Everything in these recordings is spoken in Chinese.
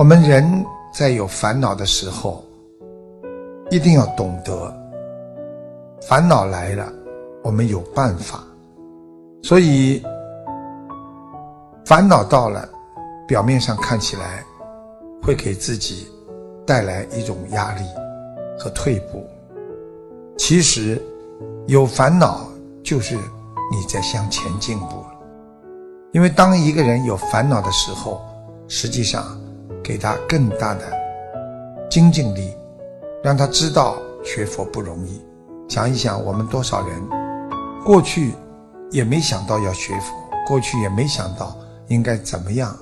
我们人在有烦恼的时候，一定要懂得，烦恼来了，我们有办法。所以，烦恼到了，表面上看起来会给自己带来一种压力和退步。其实，有烦恼就是你在向前进步了。因为当一个人有烦恼的时候，实际上给他更大的精进力，让他知道学佛不容易。想一想，我们多少人过去也没想到要学佛，过去也没想到应该怎么样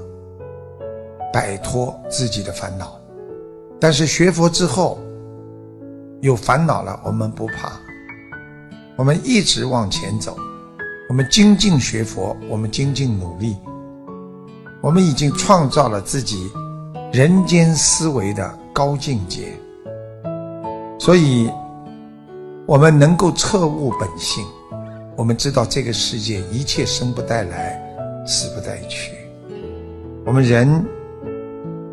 摆脱自己的烦恼，但是学佛之后有烦恼了，我们不怕，我们一直往前走。我们精进学佛，我们精进努力，我们已经创造了自己人间思维的高境界。所以，我们能够彻悟本性，我们知道这个世界一切生不带来，死不带去。我们人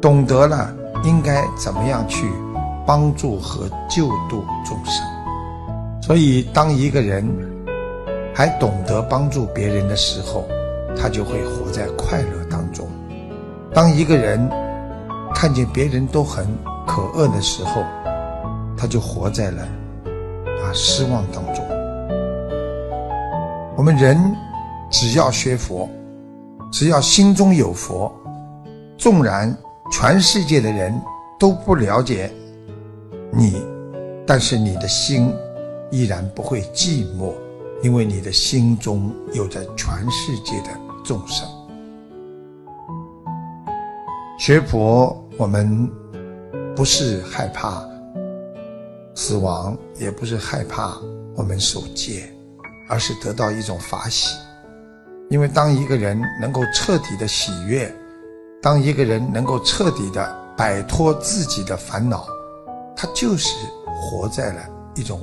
懂得了应该怎么样去帮助和救度众生。所以，当一个人。还懂得帮助别人的时候，他就会活在快乐当中。当一个人看见别人都很可恶的时候，他就活在了啊失望当中。我们人只要学佛，只要心中有佛，纵然全世界的人都不了解你，但是你的心依然不会寂寞。因为你的心中有着全世界的众生，学佛我们不是害怕死亡，也不是害怕我们受戒，而是得到一种法喜。因为当一个人能够彻底的喜悦，当一个人能够彻底的摆脱自己的烦恼，他就是活在了一种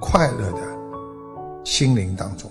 快乐的。心灵当中。